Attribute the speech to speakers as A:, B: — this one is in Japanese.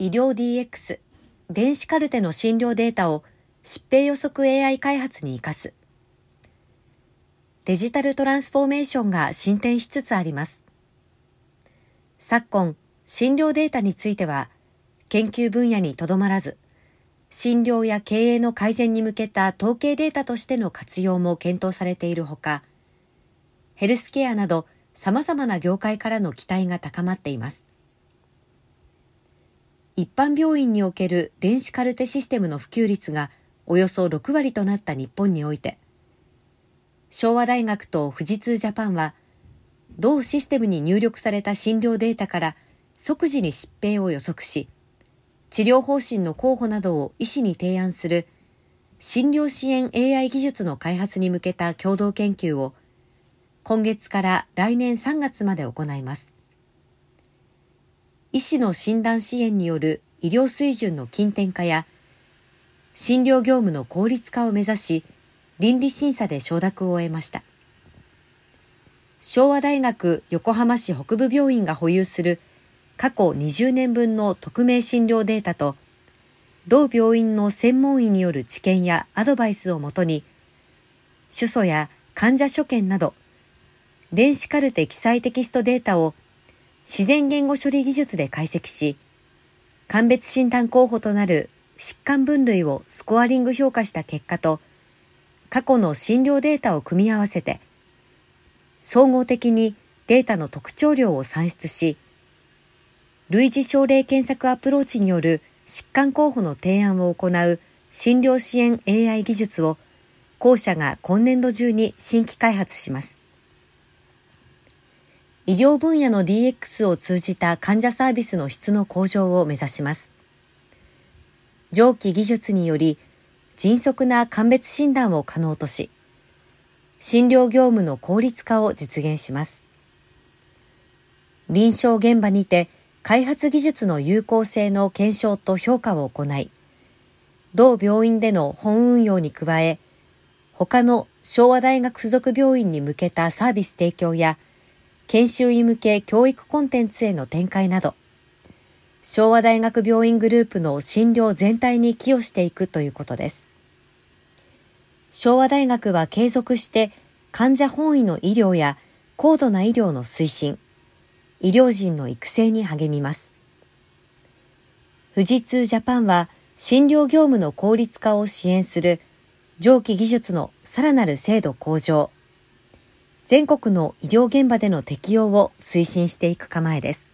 A: 医療 DX 電子カルテの診療データを疾病予測 AI 開発に生かす。デジタルトランスフォーメーションが進展しつつあります。昨今診療データについては研究分野にとどまらず診療や経営の改善に向けた統計データとしての活用も検討されているほかヘルスケアなど様々な業界からの期待が高まっています。一般病院における電子カルテシステムの普及率がおよそ6割となった日本において、昭和大学と富士通ジャパンは、同システムに入力された診療データから即時に疾病を予測し、治療方針の候補などを医師に提案する診療支援 AI 技術の開発に向けた共同研究を今月から来年3月まで行います。医師の診断支援による医療水準の近点化や、診療業務の効率化を目指し、倫理審査で承諾を得ました。昭和大学横浜市北部病院が保有する過去20年分の匿名診療データと、同病院の専門医による知見やアドバイスをもとに、主訴や患者所見など、電子カルテ記載テキストデータを自然言語処理技術で解析し、鑑別診断候補となる疾患分類をスコアリング評価した結果と、過去の診療データを組み合わせて、総合的にデータの特徴量を算出し、類似症例検索アプローチによる疾患候補の提案を行う診療支援 AI 技術を後者が今年度中に新規開発します。医療分野の DX を通じた患者サービスの質の向上を目指します。上記技術により迅速な鑑別診断を可能とし、診療業務の効率化を実現します。臨床現場にて開発技術の有効性の検証と評価を行い、同病院での本運用に加え、他の昭和大学附属病院に向けたサービス提供や研修医向け教育コンテンツへの展開など、昭和大学病院グループの診療全体に寄与していくということです。昭和大学は継続して患者本位の医療や高度な医療の推進、医療人の育成に励みます。富士通ジャパンは診療業務の効率化を支援する上記技術のさらなる精度向上、全国の医療現場での適用を推進していく構えです。